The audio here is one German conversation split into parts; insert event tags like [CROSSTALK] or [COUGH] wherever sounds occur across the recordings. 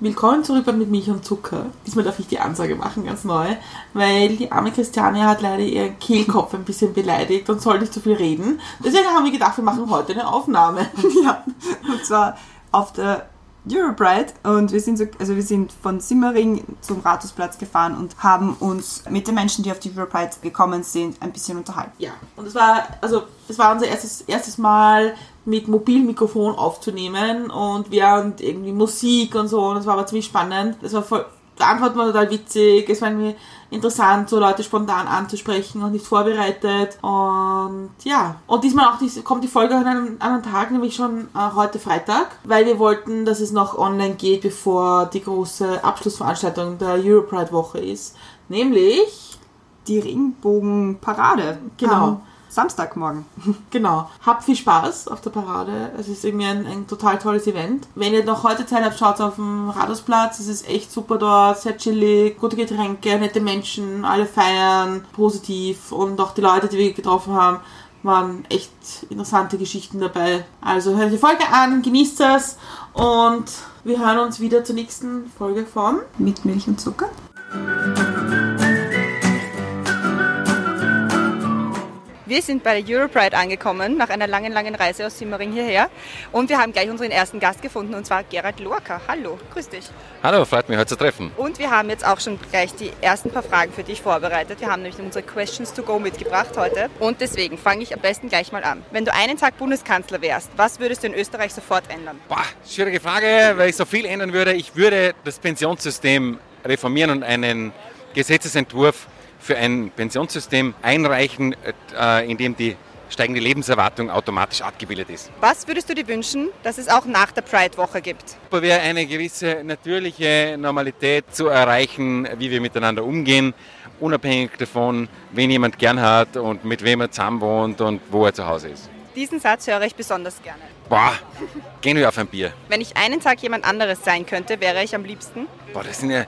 Willkommen zurück bei Mit Milch und Zucker. Diesmal darf ich die Ansage machen, ganz neu, weil die arme Christiane hat leider ihren Kehlkopf ein bisschen beleidigt und soll nicht zu viel reden. Deswegen haben wir gedacht, wir machen heute eine Aufnahme. [LAUGHS] ja, und zwar auf der Eurobride und wir sind so, also wir sind von Simmering zum Rathausplatz gefahren und haben uns mit den Menschen, die auf die Eurobride gekommen sind, ein bisschen unterhalten. Ja, und es war, also es war unser erstes, erstes Mal mit Mobilmikrofon aufzunehmen und während irgendwie Musik und so und das war aber ziemlich spannend. Das war voll, die Antwort war total witzig, es war irgendwie interessant, so Leute spontan anzusprechen und nicht vorbereitet und ja. Und diesmal auch die, kommt die Folge an einem anderen Tag, nämlich schon äh, heute Freitag, weil wir wollten, dass es noch online geht, bevor die große Abschlussveranstaltung der Europride Woche ist. Nämlich Die Regenbogenparade. Genau. Am Samstagmorgen. [LAUGHS] Genau. Habt viel Spaß auf der Parade. Es ist irgendwie ein, ein total tolles Event. Wenn ihr noch heute Zeit habt, schaut auf dem Rathausplatz. Es ist echt super dort, sehr chillig, gute Getränke, nette Menschen, alle feiern, positiv und auch die Leute, die wir getroffen haben, waren echt interessante Geschichten dabei. Also hört die Folge an, genießt es und wir hören uns wieder zur nächsten Folge von Mit Milch und Zucker. Wir sind bei der Europride angekommen, nach einer langen, langen Reise aus Simmering hierher. Und wir haben gleich unseren ersten Gast gefunden, und zwar Gerald Lorca. Hallo, grüß dich. Hallo, freut mich, heute zu treffen. Und wir haben jetzt auch schon gleich die ersten paar Fragen für dich vorbereitet. Wir haben nämlich unsere Questions to go mitgebracht heute. Und deswegen fange ich am besten gleich mal an. Wenn du einen Tag Bundeskanzler wärst, was würdest du in Österreich sofort ändern? Boah, schwierige Frage, weil ich so viel ändern würde. Ich würde das Pensionssystem reformieren und einen Gesetzesentwurf für ein Pensionssystem einreichen, äh, in dem die steigende Lebenserwartung automatisch abgebildet ist. Was würdest du dir wünschen, dass es auch nach der Pride-Woche gibt? Wäre eine gewisse natürliche Normalität zu erreichen, wie wir miteinander umgehen, unabhängig davon, wen jemand gern hat und mit wem er zusammen wohnt und wo er zu Hause ist. Diesen Satz höre ich besonders gerne. Boah, gehen wir auf ein Bier. Wenn ich einen Tag jemand anderes sein könnte, wäre ich am liebsten. Boah, das sind ja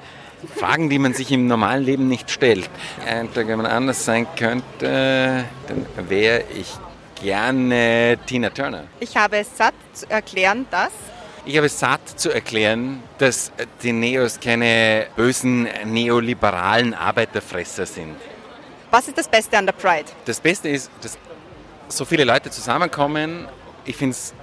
Fragen, die man sich im normalen Leben nicht stellt. Ein Tag, wenn man anders sein könnte, dann wäre ich gerne Tina Turner. Ich habe es satt zu erklären, dass Ich habe es satt zu erklären, dass die Neos keine bösen neoliberalen Arbeiterfresser sind. Was ist das Beste an der Pride? Das Beste ist, dass so viele Leute zusammenkommen. Ich finde es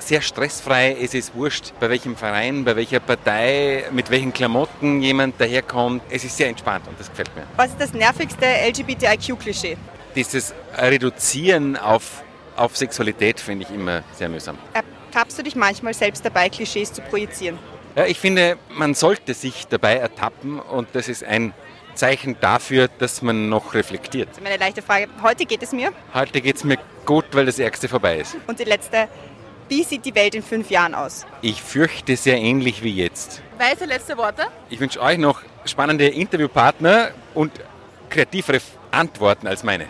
sehr stressfrei. Es ist wurscht, bei welchem Verein, bei welcher Partei, mit welchen Klamotten jemand daherkommt. Es ist sehr entspannt und das gefällt mir. Was ist das nervigste LGBTIQ-Klischee? Dieses Reduzieren auf, auf Sexualität finde ich immer sehr mühsam. Ertappst du dich manchmal selbst dabei, Klischees zu projizieren? Ja, ich finde, man sollte sich dabei ertappen und das ist ein Zeichen dafür, dass man noch reflektiert. Das ist meine leichte Frage. Heute geht es mir. Heute geht es mir gut, weil das Ärgste vorbei ist. Und die letzte. Wie sieht die Welt in fünf Jahren aus? Ich fürchte sehr ähnlich wie jetzt. Weise letzte Worte? Ich wünsche euch noch spannende Interviewpartner und kreativere Antworten als meine.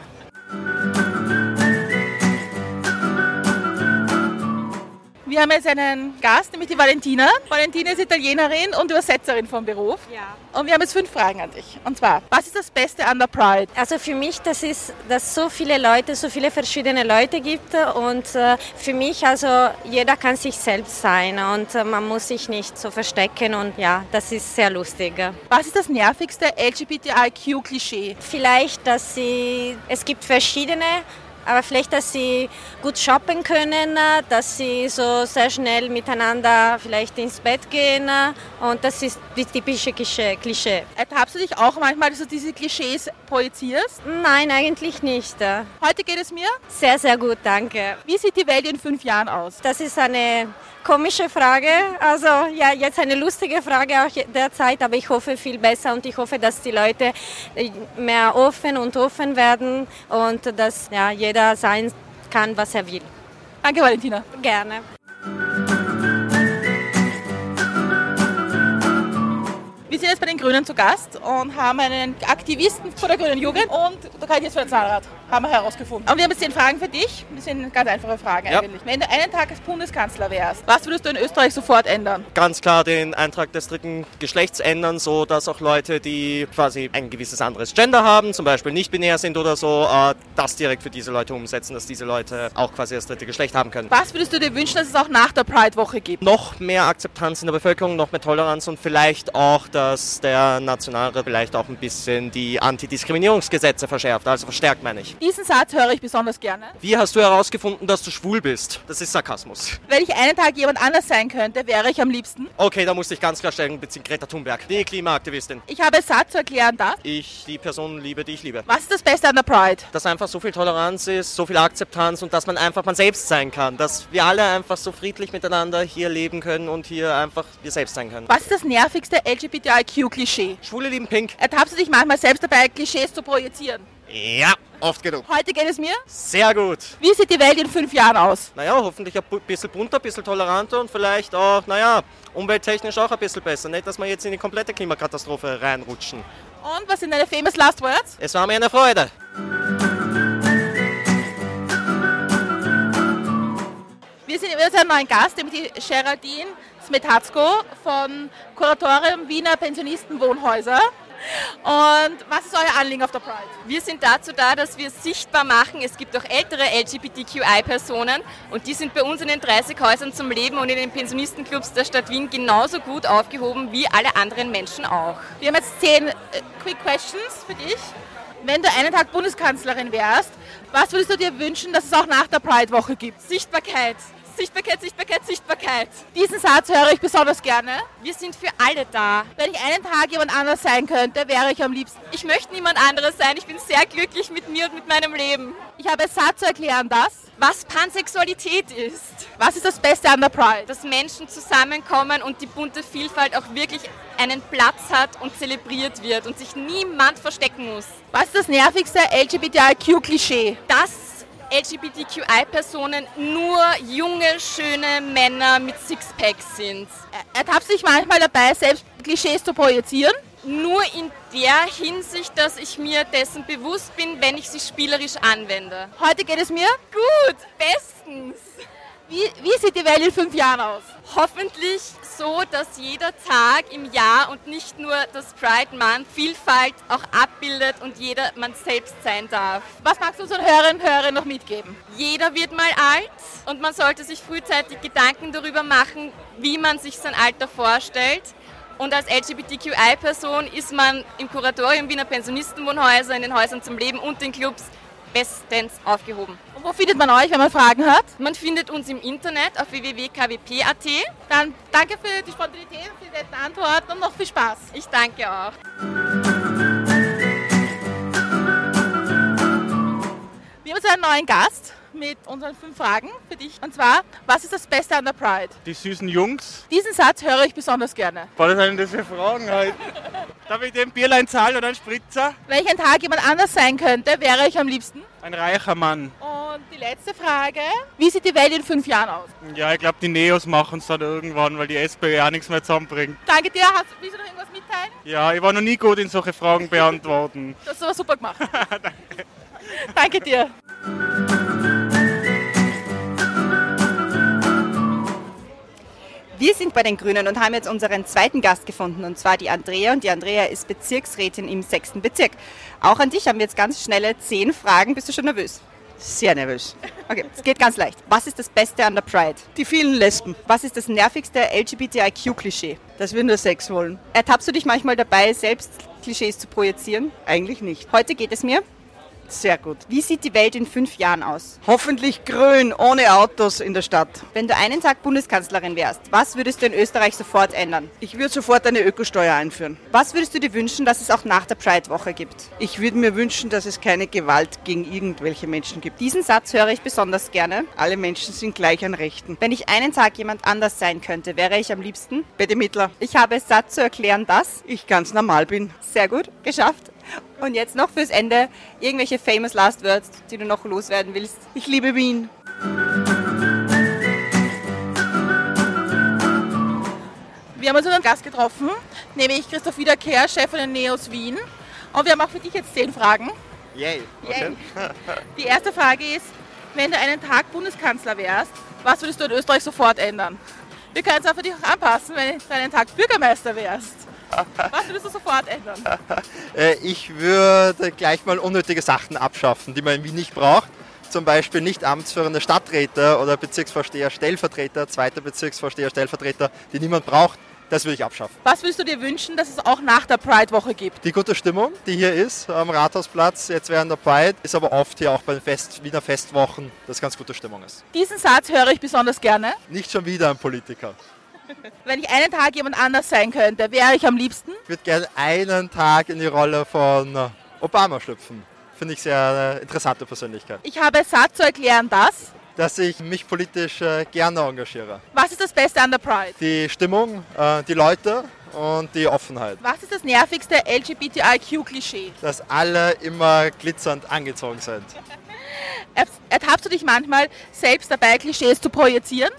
Wir haben jetzt einen Gast, nämlich die Valentina. Valentina ist Italienerin und Übersetzerin vom Beruf. Ja. Und wir haben jetzt fünf Fragen an dich. Und zwar, was ist das Beste an der Pride? Also für mich, das ist, dass es so viele Leute, so viele verschiedene Leute gibt und äh, für mich, also jeder kann sich selbst sein und äh, man muss sich nicht so verstecken und ja, das ist sehr lustig. Was ist das nervigste LGBTIQ-Klischee? Vielleicht, dass sie, es gibt verschiedene, aber vielleicht, dass sie gut shoppen können, äh, dass sie so sehr schnell miteinander vielleicht ins Bett gehen äh, und das ist die typische Klischee. Ertappst du dich auch manchmal, dass du diese Klischees projizierst? Nein, eigentlich nicht. äh. Heute geht es mir. Sehr, sehr gut, danke. Wie sieht die Welt in fünf Jahren aus? Das ist eine komische Frage. Also ja, jetzt eine lustige Frage auch derzeit, aber ich hoffe viel besser und ich hoffe, dass die Leute äh, mehr offen und offen werden und dass ja, jeder sein kann, was er will. Danke, Valentina. Gerne. Sind jetzt bei den Grünen zu Gast und haben einen Aktivisten vor der Grünen Jugend und da kann ich jetzt für den Zahnrad. Haben wir herausgefunden. Und wir haben jetzt zehn Fragen für dich. Das sind ganz einfache Fragen Ja. eigentlich. Wenn du einen Tag als Bundeskanzler wärst, was würdest du in Österreich sofort ändern? Ganz klar den Eintrag des dritten Geschlechts ändern, so dass auch Leute, die quasi ein gewisses anderes Gender haben, zum Beispiel nicht binär sind oder so, äh, das direkt für diese Leute umsetzen, dass diese Leute auch quasi das dritte Geschlecht haben können. Was würdest du dir wünschen, dass es auch nach der Pride-Woche gibt? Noch mehr Akzeptanz in der Bevölkerung, noch mehr Toleranz und vielleicht auch, dass der Nationalrat vielleicht auch ein bisschen die Antidiskriminierungsgesetze verschärft, also verstärkt meine ich. Diesen Satz höre ich besonders gerne. Wie hast du herausgefunden, dass du schwul bist? Das ist Sarkasmus. Wenn ich einen Tag jemand anders sein könnte, wäre ich am liebsten. Okay, da musste ich ganz klar stellen, beziehen Greta Thunberg, die Klimaaktivistin. Ich habe satt zu erklären, das. Ich die Person liebe, die ich liebe. Was ist das Beste an der Pride? Dass einfach so viel Toleranz ist, so viel Akzeptanz und dass man einfach man selbst sein kann. Dass wir alle einfach so friedlich miteinander hier leben können und hier einfach wir selbst sein können. Was ist das nervigste LGBTIQ-Klischee? Schwule lieben Pink. Ertappst du dich manchmal selbst dabei, Klischees zu projizieren? Ja, oft genug. Heute geht es mir. Sehr gut. Wie sieht die Welt in fünf Jahren aus? Naja, hoffentlich ein bisschen bunter, ein bisschen toleranter und vielleicht auch, naja, umwelttechnisch auch ein bisschen besser. Nicht, dass wir jetzt in die komplette Klimakatastrophe reinrutschen. Und was sind deine famous last words? Es war mir eine Freude. Wir sind haben einen neuen Gast, nämlich die Geraldine Smetatzko von Kuratorium Wiener Pensionistenwohnhäuser. Und was ist euer Anliegen auf der Pride? Wir sind dazu da, dass wir sichtbar machen, es gibt auch ältere LGBTQI-Personen und die sind bei uns in den 30 Häusern zum Leben und in den Pensionistenclubs der Stadt Wien genauso gut aufgehoben wie alle anderen Menschen auch. Wir haben jetzt zehn äh, Quick Questions für dich. Wenn du einen Tag Bundeskanzlerin wärst, was würdest du dir wünschen, dass es auch nach der Pride-Woche gibt? Sichtbarkeit, Sichtbarkeit, Sichtbarkeit, Sichtbarkeit. Diesen Satz höre ich besonders gerne. Wir sind für alle da. Wenn ich einen Tag jemand anders sein könnte, wäre ich am liebsten. Ich möchte niemand anderes sein. Ich bin sehr glücklich mit mir und mit meinem Leben. Ich habe es satt zu erklären, das. Was Pansexualität ist. Was ist das Beste an der Pride? Dass Menschen zusammenkommen und die bunte Vielfalt auch wirklich einen Platz hat und zelebriert wird und sich niemand verstecken muss. Was ist das nervigste LGBTIQ-Klischee? Dass LGBTQI-Personen nur junge, schöne Männer mit Sixpacks sind. Ertappst du dich manchmal dabei, selbst Klischees zu projizieren? Nur in der Hinsicht, dass ich mir dessen bewusst bin, wenn ich sie spielerisch anwende. Heute geht es mir Gut, bestens. Wie, wie sieht die Welt in fünf Jahren aus? Hoffentlich so, dass jeder Tag im Jahr und nicht nur das Pride Month Vielfalt auch abbildet und jeder man selbst sein darf. Was magst du unseren Hörerinnen und Hörern noch mitgeben? Jeder wird mal alt und man sollte sich frühzeitig Gedanken darüber machen, wie man sich sein Alter vorstellt. Und als LGBTQI-Person ist man im Kuratorium Wiener Pensionistenwohnhäuser, in den Häusern zum Leben und den Clubs bestens aufgehoben. Und wo findet man euch, wenn man Fragen hat? Man findet uns im Internet auf www.kwp.at. Dann danke für die Spontanität, für die netten Antworten und noch viel Spaß. Ich danke auch. Wir haben jetzt einen neuen Gast mit unseren fünf Fragen für dich. Und zwar, was ist das Beste an der Pride? Die süßen Jungs. Diesen Satz höre ich besonders gerne. Was sind das für Fragen halt? Darf ich dem Bierlein zahlen oder einen Spritzer? Wenn ich Tag jemand anders sein könnte, wäre ich am liebsten. Ein reicher Mann. Die letzte Frage, wie sieht die Welt in fünf Jahren aus? Ja, ich glaube, die Neos machen es dann irgendwann, weil die SPÖ auch nichts mehr zusammenbringt. Danke dir, hast, willst du noch irgendwas mitteilen? Ja, ich war noch nie gut in solche Fragen [LAUGHS] beantworten. Das hast du aber super gemacht. [LAUGHS] Danke dir. Wir sind bei den Grünen und haben jetzt unseren zweiten Gast gefunden, und zwar die Andrea. Und die Andrea ist Bezirksrätin im sechsten Bezirk. Auch an dich haben wir jetzt ganz schnelle zehn Fragen. Bist du schon nervös? Sehr nervös. Okay, es geht ganz leicht. Was ist das Beste an der Pride? Die vielen Lesben, Was ist das nervigste LGBTIQ-Klischee? dass wir nur Sex wollen. Ertappst du dich manchmal dabei, selbst Klischees zu projizieren? Eigentlich nicht. Heute geht es mir. Sehr gut. Wie sieht die Welt in fünf Jahren aus? Hoffentlich grün, ohne Autos in der Stadt. Wenn du einen Tag Bundeskanzlerin wärst, was würdest du in Österreich sofort ändern? Ich würde sofort eine Ökosteuer einführen. Was würdest du dir wünschen, dass es auch nach der Pride-Woche gibt? Ich würde mir wünschen, dass es keine Gewalt gegen irgendwelche Menschen gibt. Diesen Satz höre ich besonders gerne. Alle Menschen sind gleich an Rechten. Wenn ich einen Tag jemand anders sein könnte, wäre ich am liebsten. Bitte Mittler, Ich habe es satt zu erklären, dass. ich ganz normal bin. Sehr gut, geschafft. Und jetzt noch fürs Ende irgendwelche famous last words, die du noch loswerden willst. Ich liebe Wien. Wir haben uns unseren Gast getroffen, nämlich Christoph Wiederkehr, Chef von den Neos Wien. Und wir haben auch für dich jetzt zehn Fragen. Yay. Okay. [LAUGHS] Die erste Frage ist, wenn du einen Tag Bundeskanzler wärst, was würdest du in Österreich sofort ändern? Wir können es auch für dich auch anpassen, wenn du einen Tag Bürgermeister wärst. Was würdest du sofort ändern? [LAUGHS] Äh, Ich würde gleich mal unnötige Sachen abschaffen, die man in Wien nicht braucht. Zum Beispiel nicht amtsführende Stadträte oder Bezirksvorsteher, Stellvertreter, zweiter Bezirksvorsteher, Stellvertreter, die niemand braucht. Das würde ich abschaffen. Was würdest du dir wünschen, dass es auch nach der Pride-Woche gibt? Die gute Stimmung, die hier ist am Rathausplatz, jetzt während der Pride, ist aber oft hier auch bei den Fest, Wiener Festwochen, dass ganz gute Stimmung ist. Diesen Satz höre ich besonders gerne. Nicht schon wieder ein Politiker. Wenn ich einen Tag jemand anders sein könnte, wäre ich am liebsten? Ich würde gerne einen Tag in die Rolle von äh, Obama schlüpfen. Finde ich sehr eine interessante Persönlichkeit. Ich habe es satt zu erklären, dass. Dass ich mich politisch äh, gerne engagiere. Was ist das Beste an der Pride? Die Stimmung, äh, die Leute und die Offenheit. Was ist das nervigste LGBTIQ-Klischee? Dass alle immer glitzernd angezogen sind. [LAUGHS] Ertappst du dich manchmal selbst dabei, Klischees zu projizieren?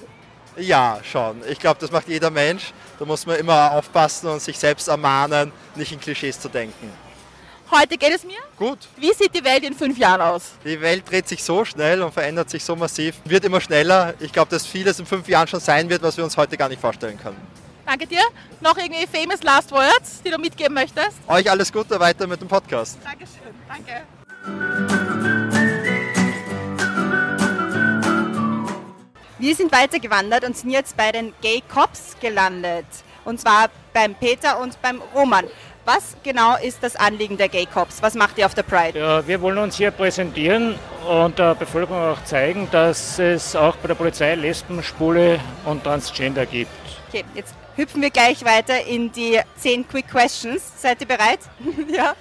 Ja, schon. Ich glaube, das macht jeder Mensch. Da muss man immer aufpassen und sich selbst ermahnen, nicht in Klischees zu denken. Heute geht es mir? Gut. Wie sieht die Welt in fünf Jahren aus? Die Welt dreht sich so schnell und verändert sich so massiv, wird immer schneller. Ich glaube, dass vieles in fünf Jahren schon sein wird, was wir uns heute gar nicht vorstellen können. Danke dir. Noch irgendwie famous last words, die du mitgeben möchtest? Euch alles Gute weiter mit dem Podcast. Dankeschön. Danke. Wir sind weitergewandert und sind jetzt bei den Gay Cops gelandet. Und zwar beim Peter und beim Roman. Was genau ist das Anliegen der Gay Cops? Was macht ihr auf der Pride? Ja, wir wollen uns hier präsentieren und der Bevölkerung auch zeigen, dass es auch bei der Polizei Lesben, Schwule und Transgender gibt. Okay, jetzt hüpfen wir gleich weiter in die 10 Quick Questions. Seid ihr bereit? [LAUGHS] ja.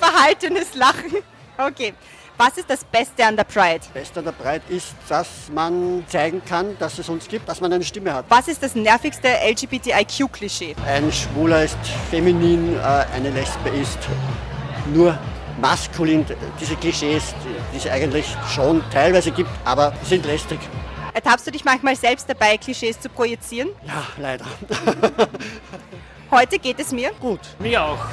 Verhaltenes Lachen. Okay. Was ist das Beste an der Pride? Beste an der Pride ist, dass man zeigen kann, dass es uns gibt, dass man eine Stimme hat. Was ist das nervigste LGBTIQ-Klischee? Ein Schwuler ist feminin, äh, eine Lesbe ist nur maskulin. Diese Klischees, die es eigentlich schon teilweise gibt, aber sind lästig. Ertappst du dich manchmal selbst dabei, Klischees zu projizieren? Ja, leider. [LAUGHS] Heute geht es mir? Gut. Mir auch.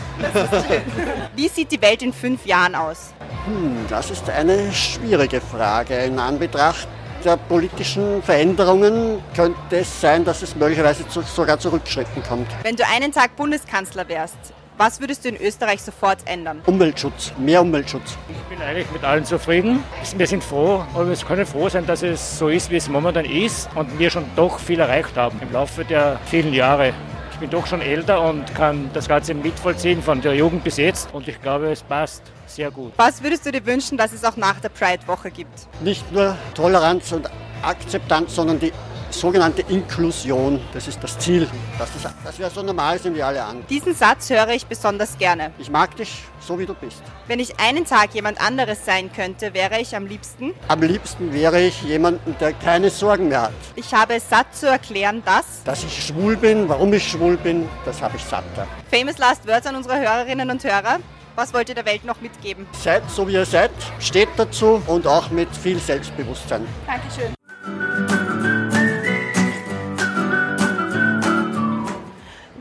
Wie sieht die Welt in fünf Jahren aus? Hm, das ist eine schwierige Frage. In Anbetracht der politischen Veränderungen könnte es sein, dass es möglicherweise zu, sogar zu Rückschritten kommt. Wenn du einen Tag Bundeskanzler wärst, was würdest du in Österreich sofort ändern? Umweltschutz, mehr Umweltschutz. Ich bin eigentlich mit allen zufrieden. Wir sind froh, aber wir können froh sein, dass es so ist, wie es momentan ist und wir schon doch viel erreicht haben im Laufe der vielen Jahre. Ich bin doch schon älter und kann das Ganze mitvollziehen von der Jugend bis jetzt und ich glaube, es passt sehr gut. Was würdest du dir wünschen, dass es auch nach der Pride-Woche gibt? Nicht nur Toleranz und Akzeptanz, sondern die sogenannte Inklusion. Das ist das Ziel, dass, das, dass wir so normal sind wie alle anderen. Diesen Satz höre ich besonders gerne. Ich mag dich so, wie du bist. Wenn ich einen Tag jemand anderes sein könnte, wäre ich am liebsten? Am liebsten wäre ich jemanden, der keine Sorgen mehr hat. Ich habe es satt zu erklären, dass... Dass ich schwul bin, warum ich schwul bin, das habe ich satt. Famous Last Words an unsere Hörerinnen und Hörer. Was wollt ihr der Welt noch mitgeben? Seid so, wie ihr seid, steht dazu und auch mit viel Selbstbewusstsein. Dankeschön.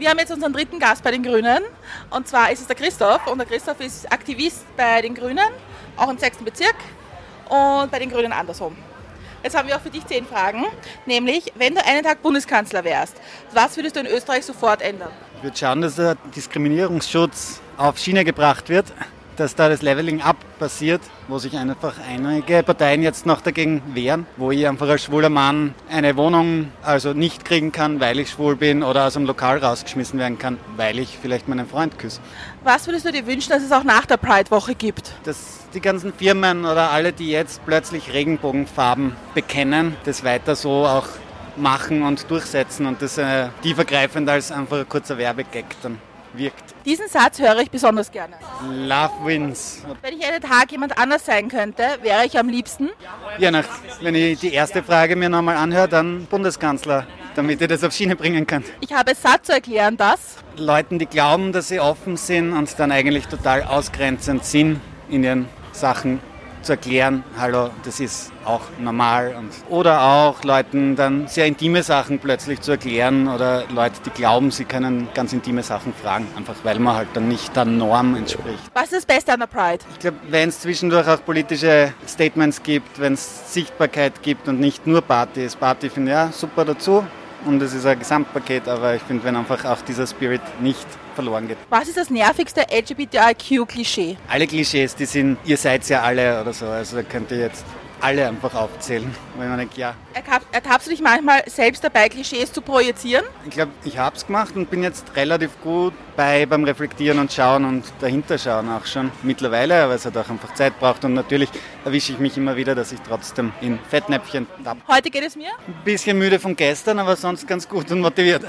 Wir haben jetzt unseren dritten Gast bei den Grünen und zwar ist es der Christoph und der Christoph ist Aktivist bei den Grünen, auch im 6. Bezirk und bei den Grünen andersrum. Jetzt haben wir auch für dich zehn Fragen, nämlich wenn du einen Tag Bundeskanzler wärst, was würdest du in Österreich sofort ändern? Ich würde schauen, dass der Diskriminierungsschutz auf Schiene gebracht wird, dass da das Leveling Up passiert, wo sich einfach einige Parteien jetzt noch dagegen wehren, wo ich einfach als schwuler Mann eine Wohnung also nicht kriegen kann, weil ich schwul bin oder aus dem Lokal rausgeschmissen werden kann, weil ich vielleicht meinen Freund küsse. Was würdest du dir wünschen, dass es auch nach der Pride-Woche gibt? Dass die ganzen Firmen oder alle, die jetzt plötzlich Regenbogenfarben bekennen, das weiter so auch machen und durchsetzen und das äh, tiefergreifend als einfach ein kurzer Werbegag dann wirkt. Diesen Satz höre ich besonders gerne. Love wins. Wenn ich einen Tag jemand anders sein könnte, wäre ich am liebsten? Ja, nach, wenn ich die erste Frage mir nochmal anhöre, dann Bundeskanzler, damit ihr das auf Schiene bringen könnt. Ich habe es satt zu erklären, dass Leuten, die glauben, dass sie offen sind und dann eigentlich total ausgrenzend sind in ihren Sachen, zu erklären, hallo, das ist auch normal. Und, oder auch Leuten dann sehr intime Sachen plötzlich zu erklären oder Leute, die glauben, sie können ganz intime Sachen fragen, einfach weil man halt dann nicht der Norm entspricht. Was ist das Beste an der Pride? Ich glaube, wenn es zwischendurch auch politische Statements gibt, wenn es Sichtbarkeit gibt und nicht nur Party ist. Party finde ich ja super dazu und es ist ein Gesamtpaket, aber ich finde, wenn einfach auch dieser Spirit nicht verloren geht. Was ist das nervigste LGBTIQ-Klischee? Alle Klischees, die sind, ihr seid ja alle oder so, also da könnt ihr jetzt alle einfach aufzählen. Weil man denkt, ja, Ertapp, ertappst du dich manchmal selbst dabei, Klischees zu projizieren? ich glaube, ich habe es gemacht und bin jetzt relativ gut bei beim Reflektieren und Schauen und dahinter schauen auch schon mittlerweile, weil es halt auch einfach Zeit braucht und natürlich erwische ich mich immer wieder, dass ich trotzdem in Fettnäpfchen tapp. Heute geht es mir. Ein bisschen müde von gestern, aber sonst ganz gut und motiviert.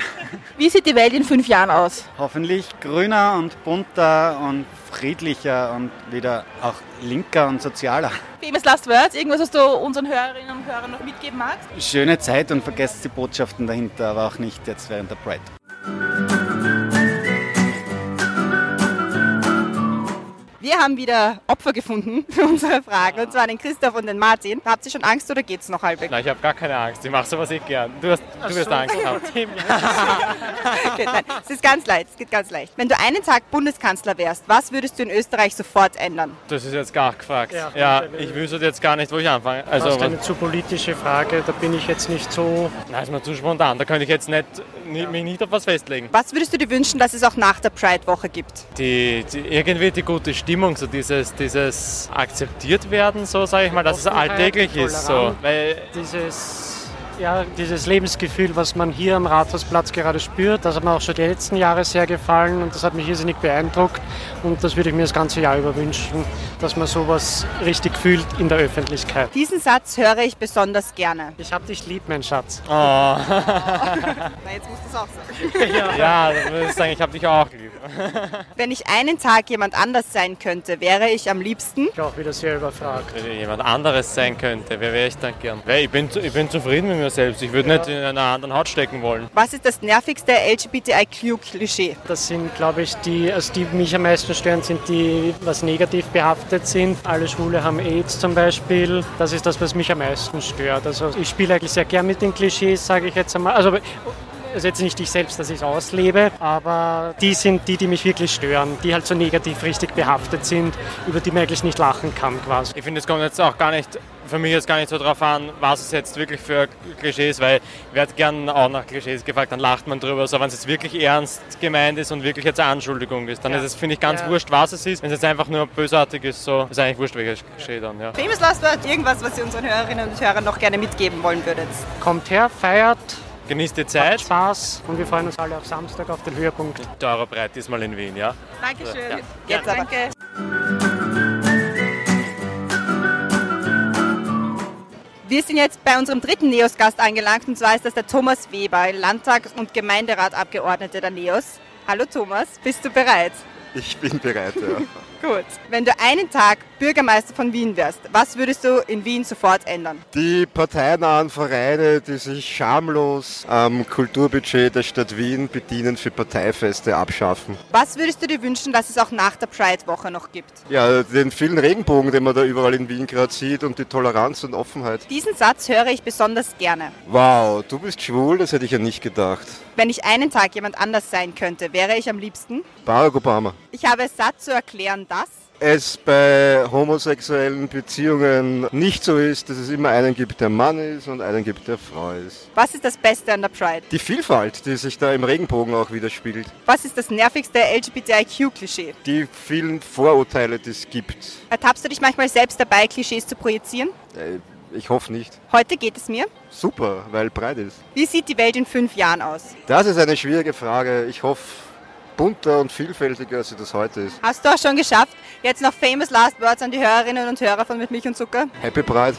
Wie sieht die Welt in fünf Jahren aus? Hoffentlich grüner und bunter und friedlicher und wieder auch linker und sozialer. Famous Last Words, irgendwas, was du unseren Hörerinnen und Hörern noch mitgeben magst? Schöne Zeit und vergesst die Botschaften dahinter, aber auch nicht jetzt während der Pride. Wir haben wieder Opfer gefunden [LAUGHS] für unsere Fragen, und zwar den Christoph und den Martin. Habt ihr schon Angst oder geht's noch halbwegs? Nein, ich habe gar keine Angst. Ich mache sowas eh gern. Du, hast, du wirst Angst haben. okay, [LAUGHS] nein, es ist ganz leicht, es geht ganz leicht. Wenn du einen Tag Bundeskanzler wärst, was würdest du in Österreich sofort ändern? Das ist jetzt gar gefragt. Ja. Ja, ich wüsste jetzt gar nicht, wo ich anfange. Also, das ist eine zu politische Frage, da bin ich jetzt nicht so. Nein, ist mir zu spontan. Da könnte ich jetzt nicht, mich nicht auf was festlegen. Was würdest du dir wünschen, dass es auch nach der Pride-Woche gibt? Die, die, irgendwie die gute Stimmung, so dieses, dieses akzeptiert werden, so sage ich mal, dass es alltäglich ist. So. Weil Dieses, ja, dieses Lebensgefühl, was man hier am Rathausplatz gerade spürt, das hat mir auch schon die letzten Jahre sehr gefallen und das hat mich irrsinnig beeindruckt und das würde ich mir das ganze Jahr über wünschen, dass man sowas richtig fühlt in der Öffentlichkeit. Diesen Satz höre ich besonders gerne. Ich hab dich lieb, mein Schatz. Oh. [LAUGHS] Na, jetzt musst du es auch sagen. [LAUGHS] ja, dann würde ich sagen, ich habe dich auch lieb. [LAUGHS] Wenn ich einen Tag jemand anders sein könnte, wäre ich am liebsten. Ich auch wieder sehr überfragt. Wenn jemand anderes sein könnte, wer wäre ich dann gern? Ich, bin, ich bin zufrieden mit mir selbst. Ich würde nicht in einer anderen Haut stecken wollen. Was ist das nervigste LGBTIQ-Klischee? Das sind, glaube ich, die, also die mich am meisten stören, sind die, was negativ behaftet sind. Alle Schwule haben AIDS zum Beispiel. Das ist das, was mich am meisten stört. Also ich spiele eigentlich sehr gern mit den Klischees, sage ich jetzt einmal. Also also jetzt nicht ich selbst, dass ich es auslebe, aber die sind die, die mich wirklich stören, die halt so negativ richtig behaftet sind, über die man eigentlich nicht lachen kann quasi. Ich finde, es kommt jetzt auch gar nicht, für mich jetzt gar nicht so drauf an, was es jetzt wirklich für Klischees, weil ich werde gern auch nach Klischees gefragt, dann lacht man drüber. So, wenn es jetzt wirklich ernst gemeint ist und wirklich jetzt eine Anschuldigung ist, dann Ja. ist es, finde ich, ganz Ja. wurscht, was es ist. Wenn es jetzt einfach nur bösartig ist, so, ist eigentlich wurscht, welches Klischee dann, ja. Famous Last Word, irgendwas, was ihr unseren Hörerinnen und Hörern noch gerne mitgeben wollen würdet. Kommt her, feiert, Genießt die Zeit. Spaß und wir freuen uns alle auf Samstag auf den Höhepunkt. Der Eurobreit diesmal in Wien, ja? Dankeschön. Ja. Jetzt aber. Danke. Wir sind jetzt bei unserem dritten NEOS-Gast angelangt und zwar ist das der Thomas Weber, Landtag- und Gemeinderatabgeordneter der NEOS. Hallo Thomas, bist du bereit? Ich bin bereit, ja. [LAUGHS] Gut. Wenn du einen Tag Bürgermeister von Wien wärst, was würdest du in Wien sofort ändern? Die parteinahen Vereine, die sich schamlos am Kulturbudget der Stadt Wien bedienen, für Parteifeste abschaffen. Was würdest du dir wünschen, dass es auch nach der Pride-Woche noch gibt? Ja, den vielen Regenbogen, den man da überall in Wien gerade sieht und die Toleranz und Offenheit. Diesen Satz höre ich besonders gerne. Wow, du bist schwul, das hätte ich ja nicht gedacht. Wenn ich einen Tag jemand anders sein könnte, wäre ich am liebsten. Barack Obama. Ich habe es satt zu erklären, dass Es bei homosexuellen Beziehungen nicht so ist, dass es immer einen gibt, der Mann ist und einen gibt, der Frau ist. Was ist das Beste an der Pride? Die Vielfalt, die sich da im Regenbogen auch widerspiegelt. Was ist das nervigste LGBTIQ-Klischee? Die vielen Vorurteile, die es gibt. Ertappst du dich manchmal selbst dabei, Klischees zu projizieren? Äh, Ich hoffe nicht. Heute geht es mir. Super, weil breit ist. Wie sieht die Welt in fünf Jahren aus? Das ist eine schwierige Frage. Ich hoffe, bunter und vielfältiger, als sie das heute ist. Hast du auch schon geschafft? Jetzt noch famous last words an die Hörerinnen und Hörer von Mit Milch und Zucker. Happy Pride.